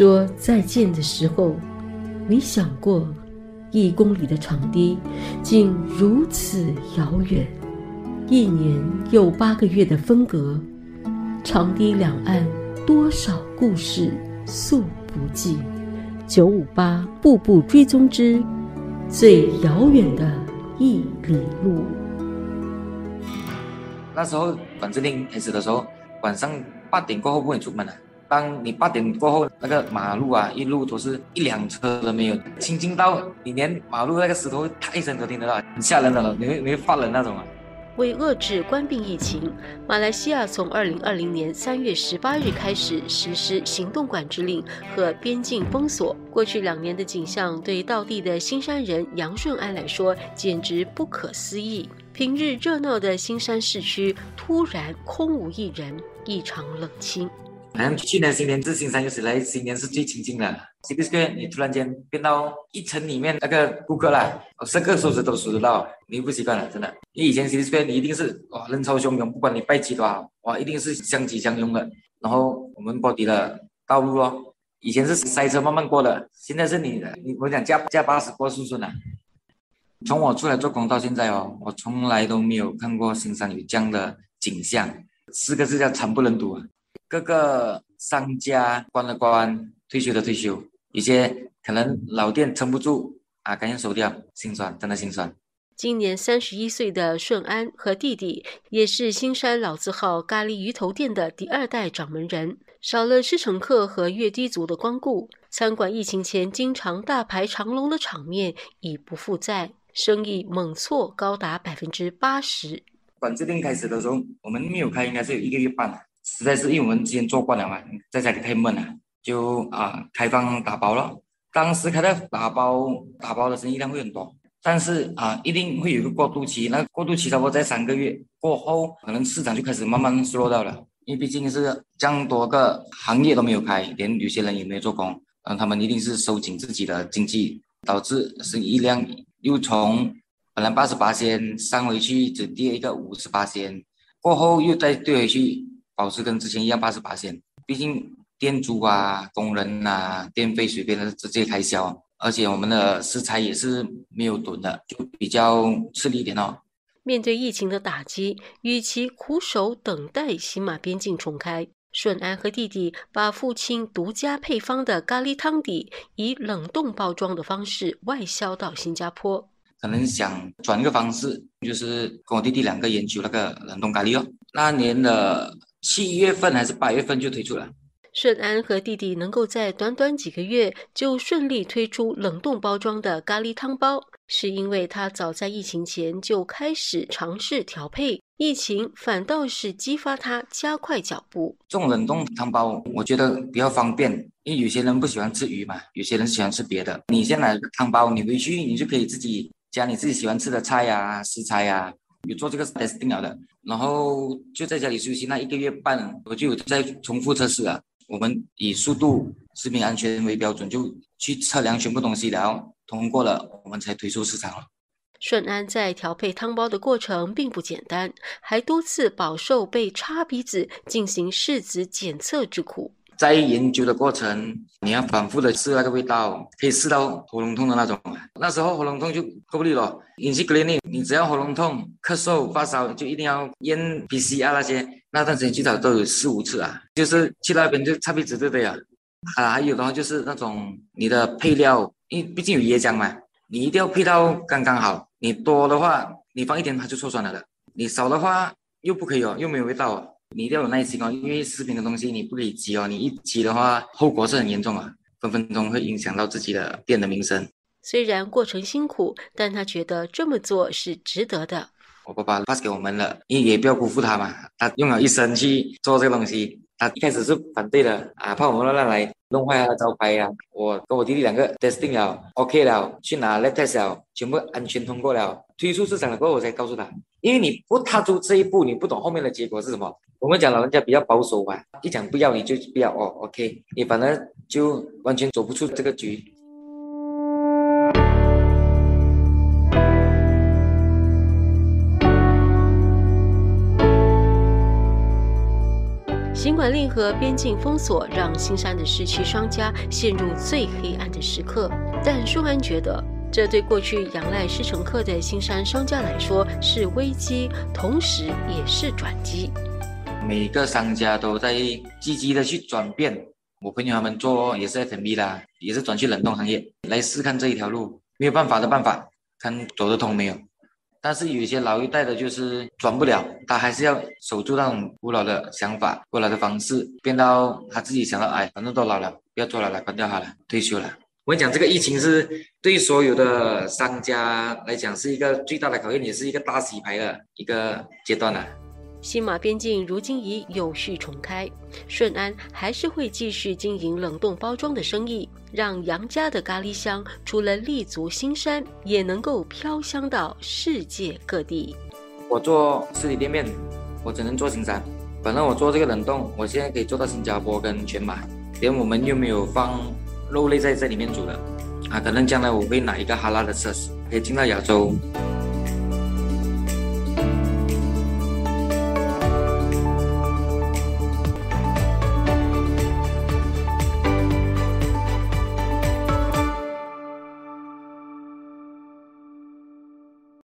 说再见的时候，没想过一公里的长堤竟如此遥远？一年又八个月的分隔，长堤两岸多少故事诉不尽。九五八步步追踪之最遥远的一里路。那时候管制令开始的时候，晚上八点过后不能出门了。当你八点过后，那个马路啊，一路都是一辆车都没有，清静到你连马路那个石头踏一声都听得到，很吓人的了，你会你会发冷那种啊。为遏制冠病疫情，马来西亚从二零二零年三月十八日开始实施行动管制令和边境封锁。过去两年的景象，对道地的新山人杨顺安来说简直不可思议。平日热闹的新山市区突然空无一人，异常冷清。好像去年新年至新山有史来新年是最清静的。这个月你突然间变到一层里面那个顾客啦，十个手指都数得到，你不习惯了，真的。你以前 c i 你一定是哇人潮汹涌，不管你拜几多好，哇一定是相挤相拥的。然后我们保底的道路哦，以前是塞车慢慢过的，现在是你你我讲加加八十过顺顺的。从我出来做工到现在哦，我从来都没有看过新山有这样的景象，四个字叫惨不忍睹啊。各个商家关了关，退休的退休，有些可能老店撑不住啊，赶紧收掉，心酸，真的心酸。今年三十一岁的顺安和弟弟，也是新山老字号咖喱鱼头店的第二代掌门人。少了吃乘客和月低族的光顾，餐馆疫情前经常大排长龙的场面已不复在，生意猛挫高达百分之八十。管制令开始的时候，我们没有开，应该是有一个月半了。实在是因为我们之前做惯了嘛，在家里太闷了，就啊开放打包了。当时开的打包打包的生意量会很多，但是啊一定会有一个过渡期，那过渡期差不多在三个月过后，可能市场就开始慢慢缩到了。因为毕竟是这样多个行业都没有开，连有些人也没有做工，嗯，他们一定是收紧自己的经济，导致生意量又从本来八十八仙上回去，只跌一个五十八仙，过后又再跌回去。保持跟之前一样八十八线，毕竟店租啊、工人呐、电费、水费的直接开销，而且我们的食材也是没有囤的，就比较吃力一点哦。面对疫情的打击，与其苦守等待新马边境重开，顺安和弟弟把父亲独家配方的咖喱汤底以冷冻包装的方式外销到新加坡。可能想转一个方式，就是跟我弟弟两个研究那个冷冻咖喱哦。那年的。七月份还是八月份就推出了。顺安和弟弟能够在短短几个月就顺利推出冷冻包装的咖喱汤包，是因为他早在疫情前就开始尝试调配，疫情反倒是激发他加快脚步。这种冷冻汤包我觉得比较方便，因为有些人不喜欢吃鱼嘛，有些人喜欢吃别的。你先买汤包，你回去你就可以自己加你自己喜欢吃的菜呀、食材呀。有做这个 testing 了的，然后就在家里休息那一个月半，我就有在重复测试了。我们以速度、食品安全为标准，就去测量全部东西，然后通过了，我们才推出市场了。顺安在调配汤包的过程并不简单，还多次饱受被插鼻子进行试纸检测之苦。在研究的过程，你要反复的试那个味道，可以试到喉咙痛的那种。那时候喉咙痛就够不力了。隐形 cleaning，你只要喉咙痛、咳嗽、发烧，就一定要验 PCR 那些。那段时间至少都有四五次啊，就是去那边就擦鼻子对不对啊？啊，还有的话就是那种你的配料，因为毕竟有椰浆嘛，你一定要配到刚刚好。你多的话，你放一点它就臭酸了的；你少的话又不可以哦，又没有味道哦。你一定要有耐心哦，因为食品的东西你不可以急哦，你一急的话，后果是很严重啊，分分钟会影响到自己的店的名声。虽然过程辛苦，但他觉得这么做是值得的。我爸爸 pass 给我们了，因为也不要辜负他嘛，他用了一生去做这个东西。他一开始是反对的啊，怕我们乱来弄坏他的招牌呀。我跟我弟弟两个 testing 了，OK 了，去拿 lab test 了，全部安全通过了。推出市场了过后，我才告诉他，因为你不踏出这一步，你不懂后面的结果是什么。我们讲老人家比较保守吧，一讲不要你就不要哦，OK，你反正就完全走不出这个局。尽管令和边境封锁让新山的市区商家陷入最黑暗的时刻，但舒安觉得，这对过去仰赖施乘客的新山商家来说是危机，同时也是转机。每个商家都在积极的去转变。我朋友他们做也是 F&B 啦，也是转去冷冻行业来试看这一条路，没有办法的办法，看走得通没有。但是有一些老一代的，就是转不了，他还是要守住那种古老的想法、古老的方式，变到他自己想到，哎，反正都老了，不要做了，来关掉好了，退休了。我跟你讲，这个疫情是对所有的商家来讲是一个最大的考验，也是一个大洗牌的一个阶段了。新马边境如今已有序重开，顺安还是会继续经营冷冻包装的生意，让杨家的咖喱香除了立足新山，也能够飘香到世界各地。我做实体店面，我只能做新山。反正我做这个冷冻，我现在可以做到新加坡跟全马，连我们又没有放肉类在这里面煮的啊。可能将来我会拿一个哈拉的设施，可以进到亚洲。